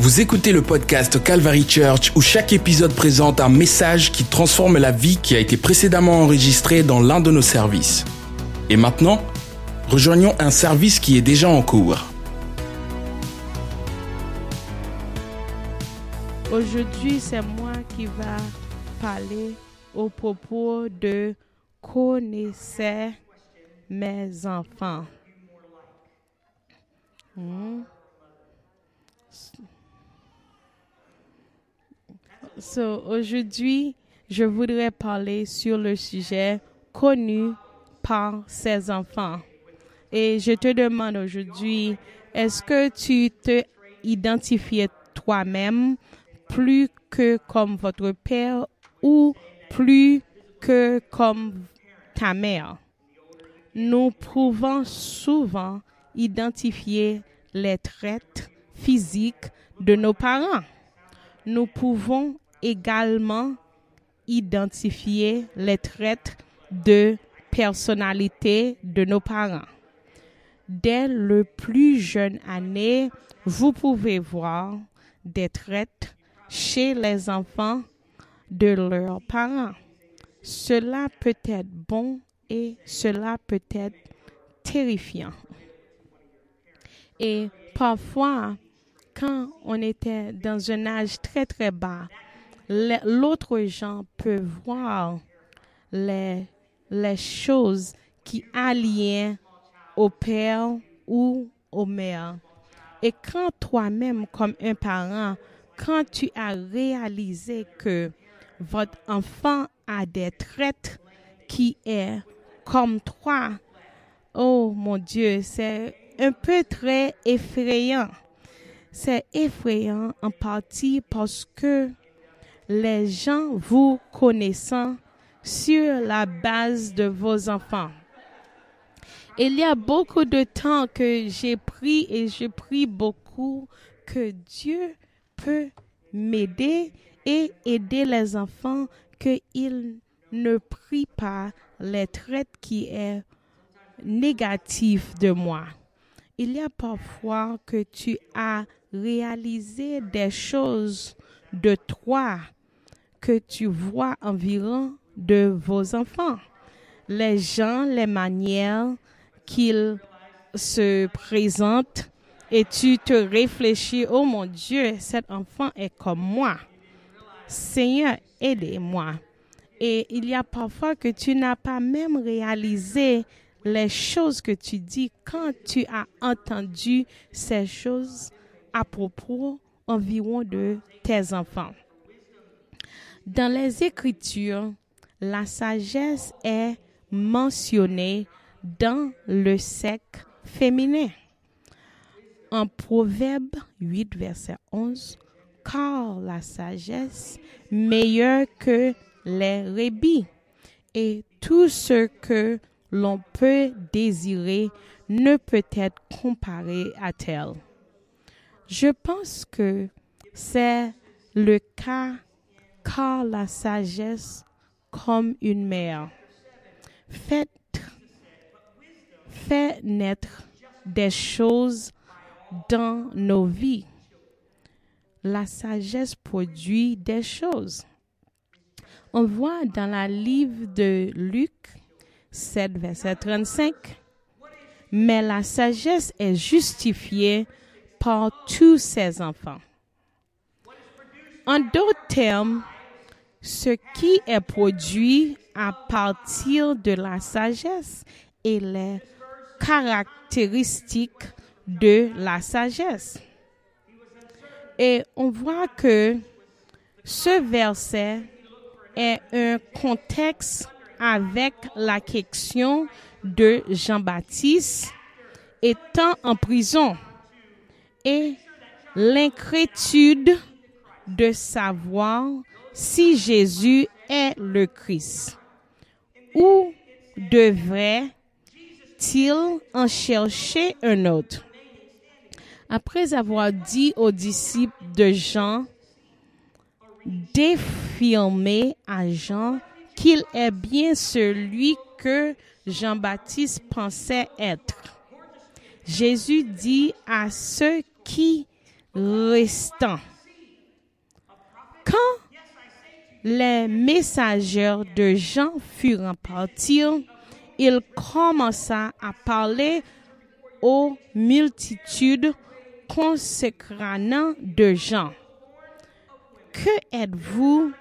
Vous écoutez le podcast Calvary Church où chaque épisode présente un message qui transforme la vie qui a été précédemment enregistrée dans l'un de nos services. Et maintenant, rejoignons un service qui est déjà en cours. Aujourd'hui, c'est moi qui va parler au propos de connaissez mes enfants. Hmm? Aujourd'hui, je voudrais parler sur le sujet connu par ses enfants. Et je te demande aujourd'hui, est-ce que tu te identifies toi-même plus que comme votre père ou plus que comme ta mère? Nous pouvons souvent identifier les traits physiques de nos parents. Nous pouvons également identifier les traits de personnalité de nos parents. Dès le plus jeune année, vous pouvez voir des traits chez les enfants de leurs parents. Cela peut être bon et cela peut être terrifiant. Et parfois, quand on était dans un âge très très bas, l'autre gens peut voir les, les choses qui allient au père ou au mère. Et quand toi-même, comme un parent, quand tu as réalisé que votre enfant a des traits qui est comme toi, oh mon Dieu, c'est un peu très effrayant. C'est effrayant en partie parce que les gens vous connaissant sur la base de vos enfants. Il y a beaucoup de temps que j'ai pris et je prie beaucoup que Dieu peut m'aider et aider les enfants qu'ils ne prient pas les traits qui est négatif de moi. Il y a parfois que tu as réalisé des choses de toi que tu vois environ de vos enfants. Les gens, les manières qu'ils se présentent et tu te réfléchis, oh mon Dieu, cet enfant est comme moi. Seigneur, aidez-moi. Et il y a parfois que tu n'as pas même réalisé les choses que tu dis quand tu as entendu ces choses à propos environ de tes enfants. Dans les Écritures, la sagesse est mentionnée dans le sexe féminin. En Proverbe 8, verset 11, car la sagesse meilleure que les rébis et tout ce que l'on peut désirer ne peut être comparé à tel. Je pense que c'est le cas car la sagesse comme une mère fait, naître des choses dans nos vies. La sagesse produit des choses. On voit dans la livre de Luc 7, verset 35, mais la sagesse est justifiée par tous ses enfants. En d'autres termes, ce qui est produit à partir de la sagesse et les caractéristiques de la sagesse. Et on voit que ce verset est un contexte avec la question de Jean-Baptiste étant en prison et l'inquiétude de savoir si Jésus est le Christ. Où devrait-il en chercher un autre? Après avoir dit aux disciples de Jean, d'affirmer à Jean qu'il est bien celui que Jean-Baptiste pensait être. Jésus dit à ceux qui restants. Quand les messagers de Jean furent partis, il commença à parler aux multitudes consécrant de Jean. Que êtes-vous?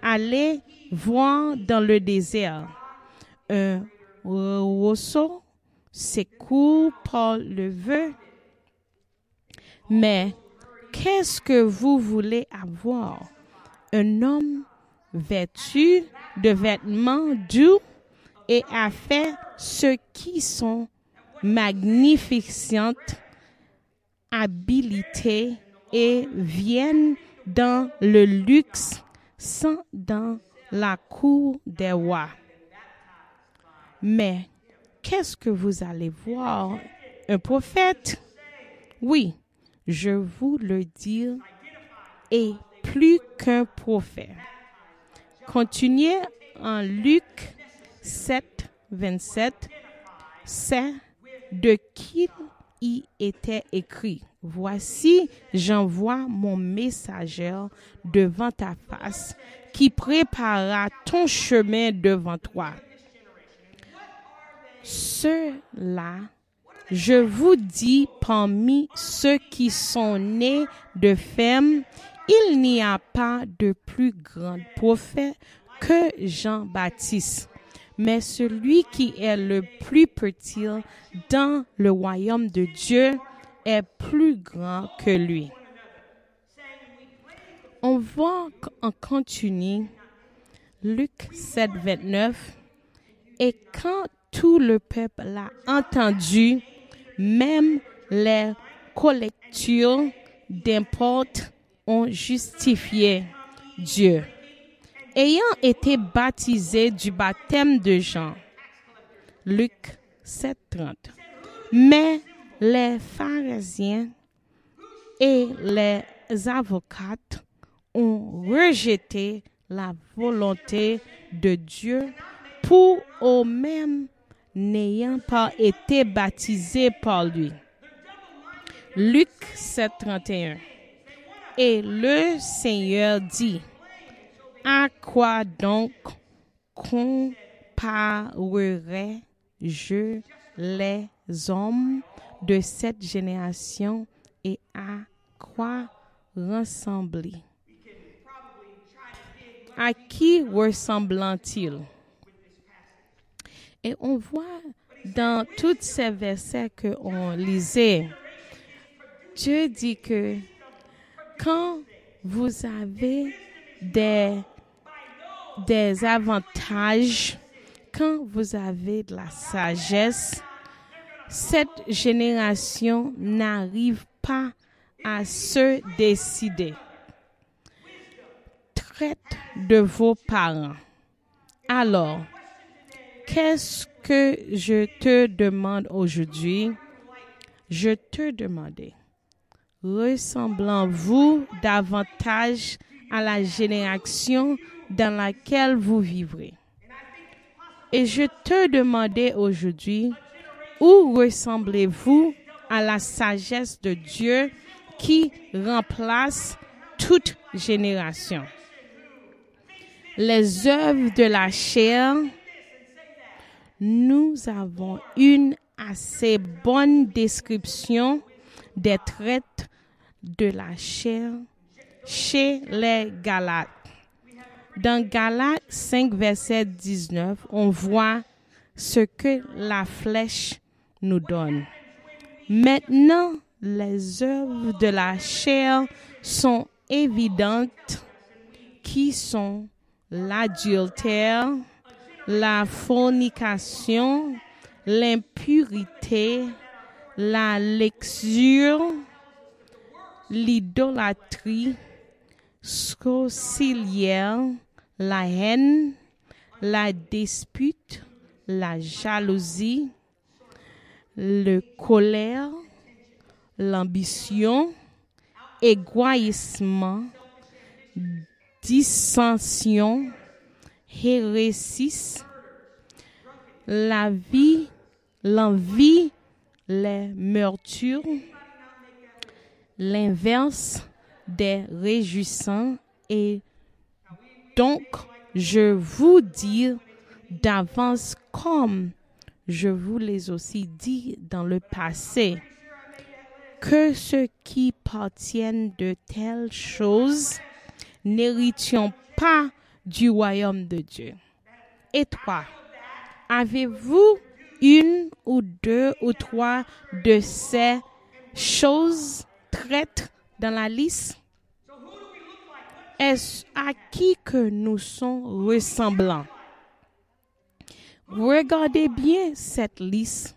Allé voir dans le désert? Un roseau s'écoule par le vœu. Mais qu'est-ce que vous voulez avoir? Un homme vêtu de vêtements doux et a fait ce qui sont magnificantes habilités et viennent dans le luxe sans dans la cour des rois. Mais qu'est-ce que vous allez voir? Un prophète? Oui, je vous le dis, et plus qu'un prophète. Continuez en Luc 7, 27. C'est de qui il était écrit. Voici, j'envoie mon messager devant ta face qui préparera ton chemin devant toi. Ceux-là, je vous dis, parmi ceux qui sont nés de femmes, il n'y a pas de plus grand prophète que Jean-Baptiste mais celui qui est le plus petit dans le royaume de Dieu est plus grand que lui. On voit en continu Luc 7, 29, et quand tout le peuple l'a entendu, même les collectures d'importe ont justifié Dieu ayant été baptisé du baptême de Jean. Luc 7.30. Mais les pharisiens et les avocats ont rejeté la volonté de Dieu pour eux-mêmes n'ayant pas été baptisés par lui. Luc 7.31. Et le Seigneur dit, à quoi donc comparerai-je les hommes de cette génération et à quoi ressembler? À qui ressemblant-il? Et on voit dans tous ces versets qu'on lisait, Dieu dit que quand vous avez des avantages quand vous avez de la sagesse. Cette génération n'arrive pas à se décider. Traite de vos parents. Alors, qu'est-ce que je te demande aujourd'hui? Je te demande, ressemblant-vous davantage à la génération dans laquelle vous vivrez. Et je te demandais aujourd'hui, où ressemblez-vous à la sagesse de Dieu qui remplace toute génération? Les œuvres de la chair, nous avons une assez bonne description des traits de la chair chez les Galates. Dans Galates 5, verset 19, on voit ce que la flèche nous donne. Maintenant, les œuvres de la chair sont évidentes, qui sont l'adultère, la fornication, l'impurité, la lecture, l'idolâtrie, scocilière, la haine, la dispute, la jalousie, le colère, l'ambition, égoïsme, dissension, hérésie, la vie, l'envie, les meurtures, l'inverse des réjouissants et donc je vous dis d'avance comme je vous l'ai aussi dit dans le passé que ceux qui partiennent de telles choses n'héritions pas du royaume de Dieu. Et toi, avez-vous une ou deux ou trois de ces choses traites dans la liste? Est-ce à qui que nous sommes ressemblants? Regardez bien cette liste.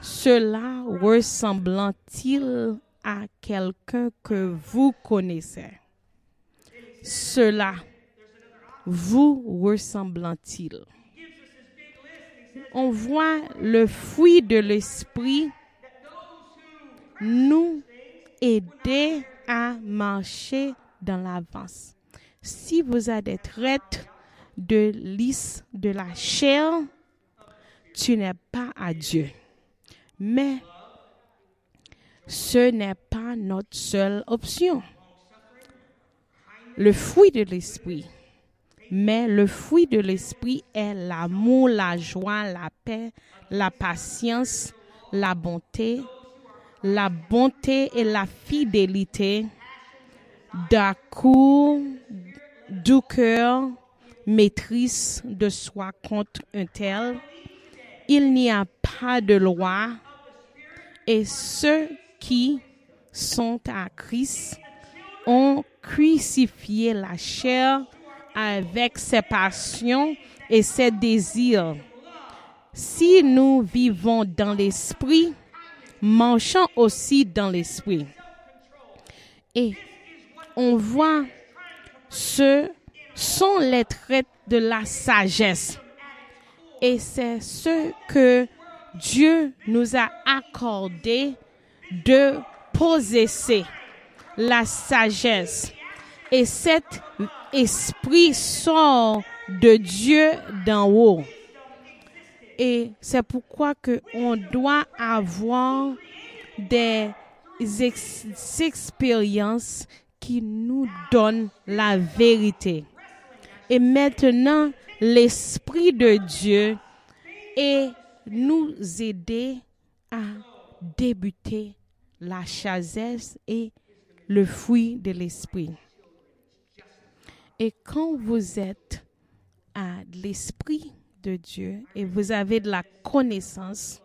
Cela ressemblant-il à quelqu'un que vous connaissez? Cela vous ressemblant-il? On voit le fruit de l'esprit nous aider à marcher dans l'avance. Si vous êtes des traites de lys de la chair, tu n'es pas à Dieu. Mais ce n'est pas notre seule option. Le fruit de l'esprit. Mais le fruit de l'esprit est l'amour, la joie, la paix, la patience, la bonté, la bonté et la fidélité, d'accord, du cœur, maîtrise de soi contre un tel. Il n'y a pas de loi et ceux qui sont à Christ ont crucifié la chair avec ses passions et ses désirs. Si nous vivons dans l'esprit, marchons aussi dans l'esprit. Et on voit ce sont les traits de la sagesse. Et c'est ce que Dieu nous a accordé de possesser la sagesse. Et cet esprit sort de Dieu d'en haut. Et c'est pourquoi que on doit avoir des expériences qui nous donnent la vérité. Et maintenant, l'Esprit de Dieu est nous aider à débuter la chasesse et le fruit de l'Esprit. Et quand vous êtes à l'Esprit de Dieu et vous avez de la connaissance,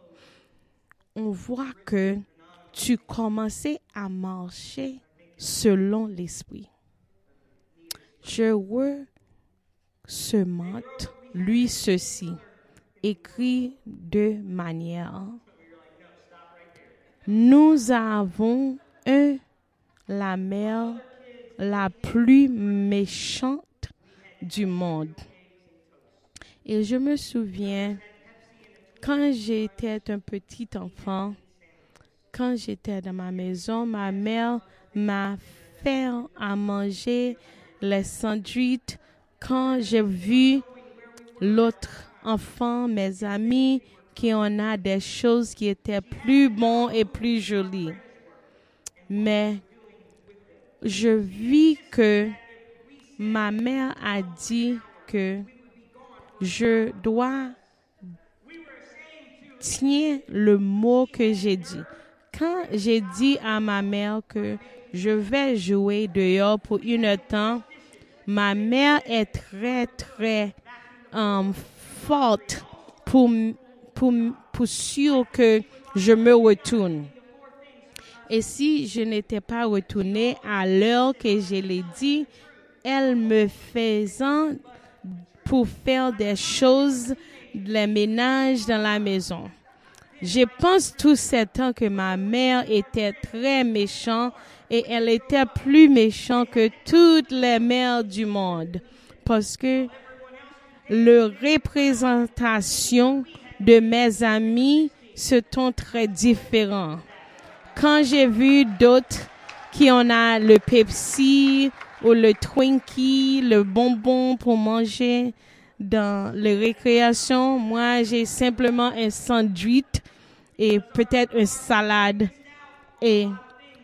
on voit que tu commençais à marcher selon l'Esprit. Je semente lui ceci, écrit de manière. Nous avons un, la mer la plus méchante du monde. Et je me souviens, quand j'étais un petit enfant, quand j'étais dans ma maison, ma mère m'a fait à manger les sandwichs quand j'ai vu l'autre enfant, mes amis, qui en a des choses qui étaient plus bonnes et plus jolies. Mais je vis que ma mère a dit que je dois tenir le mot que j'ai dit. Quand j'ai dit à ma mère que je vais jouer dehors pour une temps, ma mère est très, très um, forte pour, pour, pour sûr que je me retourne. Et si je n'étais pas retournée à l'heure que je l'ai dit, elle me faisant pour faire des choses, les ménages dans la maison. Je pense tout ce temps que ma mère était très méchante et elle était plus méchante que toutes les mères du monde parce que le représentation de mes amis se sont très différents. Quand j'ai vu d'autres qui en a le Pepsi ou le Twinkie, le bonbon pour manger dans les récréations, moi j'ai simplement un sandwich et peut-être une salade et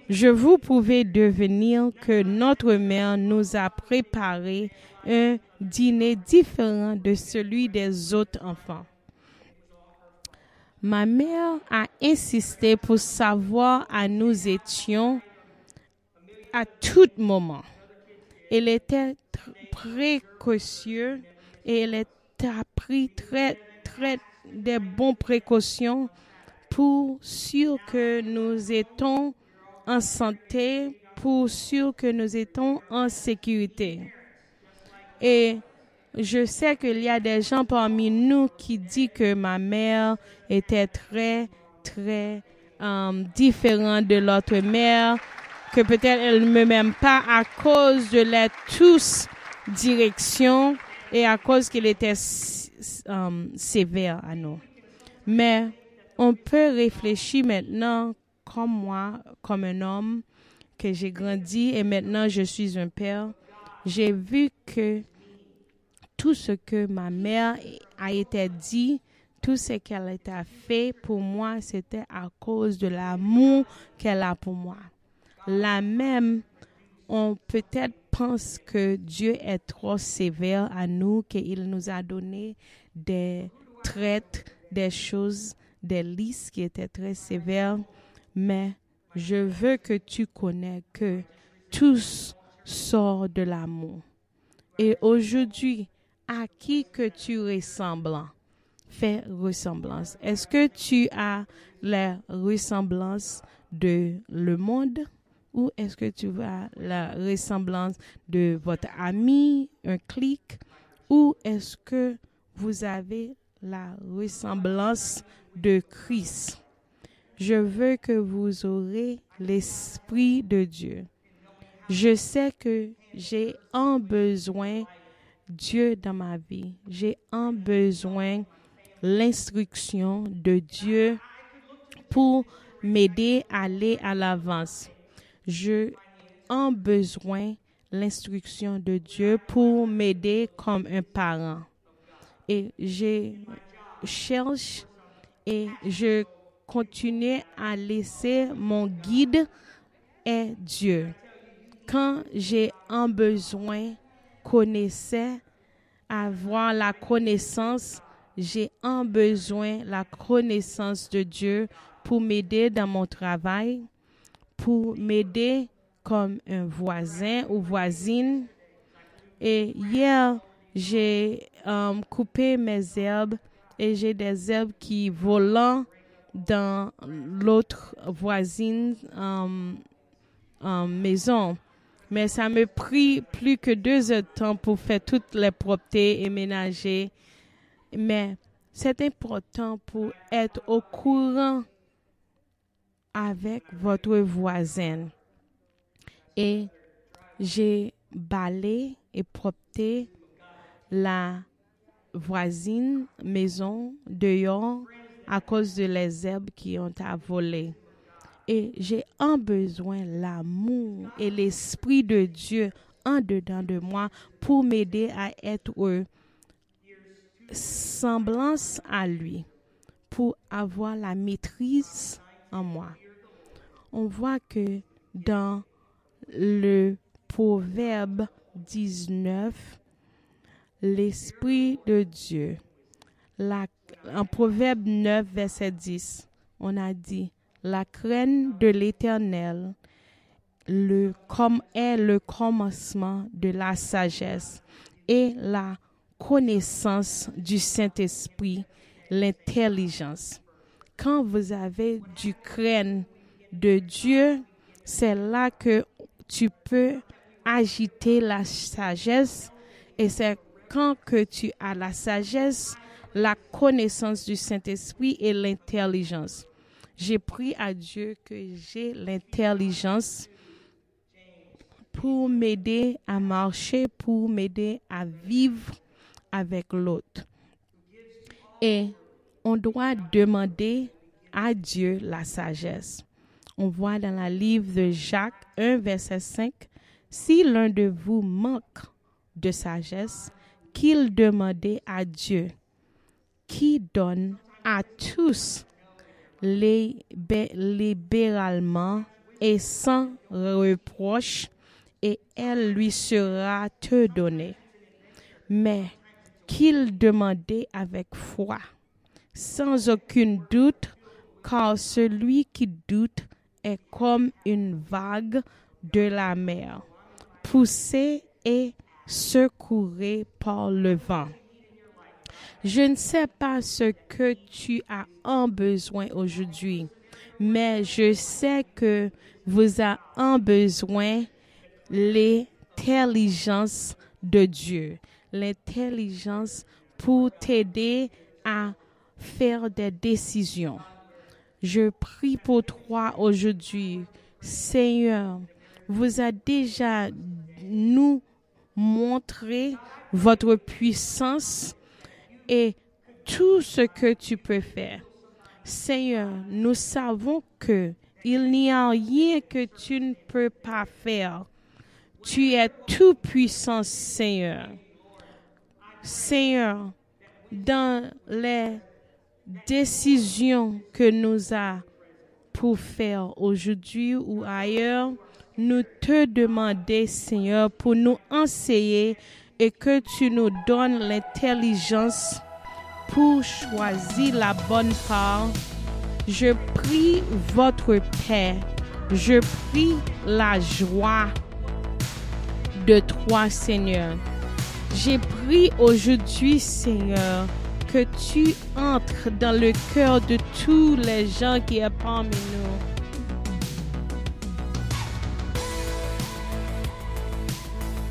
je vous pouvais devenir que notre mère nous a préparé un dîner différent de celui des autres enfants. Ma mère a insisté pour savoir à nous étions à tout moment. Elle était précautionneuse et elle a pris très, très de bonnes précautions pour sûr que nous étions en santé, pour sûr que nous étions en sécurité. Je sais qu'il y a des gens parmi nous qui disent que ma mère était très, très um, différente de l'autre mère, que peut-être elle ne me m'aime pas à cause de la tous direction et à cause qu'il était um, sévère à nous. Mais on peut réfléchir maintenant comme moi, comme un homme que j'ai grandi et maintenant je suis un père. J'ai vu que tout ce que ma mère a été dit, tout ce qu'elle a fait pour moi, c'était à cause de l'amour qu'elle a pour moi. La même, on peut-être pense que Dieu est trop sévère à nous, qu'il nous a donné des traites, des choses, des listes qui étaient très sévères, mais je veux que tu connais que tout sort de l'amour. Et aujourd'hui, à qui que tu ressembles? Fais ressemblance. Est-ce que tu as la ressemblance de le monde ou est-ce que tu as la ressemblance de votre ami, un clic, ou est-ce que vous avez la ressemblance de Christ? Je veux que vous aurez l'Esprit de Dieu. Je sais que j'ai un besoin Dieu dans ma vie. J'ai un besoin l'instruction de Dieu pour m'aider à aller à l'avance. Je un besoin l'instruction de Dieu pour m'aider comme un parent. Et je cherche et je continue à laisser mon guide est Dieu. Quand j'ai un besoin, connaissais, avoir la connaissance, j'ai un besoin, la connaissance de Dieu pour m'aider dans mon travail, pour m'aider comme un voisin ou voisine. Et hier, j'ai um, coupé mes herbes et j'ai des herbes qui volent dans l'autre voisine um, um, maison mais ça me pris plus que deux heures de temps pour faire toutes les propretés et ménager. Mais c'est important pour être au courant avec votre voisin. Et j'ai balayé et propreté la voisine maison dehors à cause de les herbes qui ont à voler et j'ai un besoin, l'amour et l'Esprit de Dieu en dedans de moi pour m'aider à être semblance à lui, pour avoir la maîtrise en moi. On voit que dans le Proverbe 19, l'Esprit de Dieu, en Proverbe 9, verset 10, on a dit, la crainte de l'Éternel le, comme est le commencement de la sagesse et la connaissance du Saint-Esprit, l'intelligence. Quand vous avez du crainte de Dieu, c'est là que tu peux agiter la sagesse et c'est quand que tu as la sagesse, la connaissance du Saint-Esprit et l'intelligence. J'ai pris à Dieu que j'ai l'intelligence pour m'aider à marcher, pour m'aider à vivre avec l'autre. Et on doit demander à Dieu la sagesse. On voit dans la livre de Jacques 1, verset 5, si l'un de vous manque de sagesse, qu'il demande à Dieu, qui donne à tous libéralement et sans reproche, et elle lui sera te donnée. Mais qu'il demandait avec foi, sans aucun doute, car celui qui doute est comme une vague de la mer, poussée et secourée par le vent. Je ne sais pas ce que tu as en besoin aujourd'hui, mais je sais que vous avez en besoin l'intelligence de Dieu, l'intelligence pour t'aider à faire des décisions. Je prie pour toi aujourd'hui, Seigneur. Vous avez déjà nous montré votre puissance et tout ce que tu peux faire. Seigneur, nous savons que il n'y a rien que tu ne peux pas faire. Tu es tout puissant, Seigneur. Seigneur, dans les décisions que nous avons pour faire aujourd'hui ou ailleurs, nous te demandons, Seigneur, pour nous enseigner et que tu nous donnes l'intelligence pour choisir la bonne part. Je prie votre paix. Je prie la joie de toi, Seigneur. J'ai pris aujourd'hui, Seigneur, que tu entres dans le cœur de tous les gens qui sont parmi nous.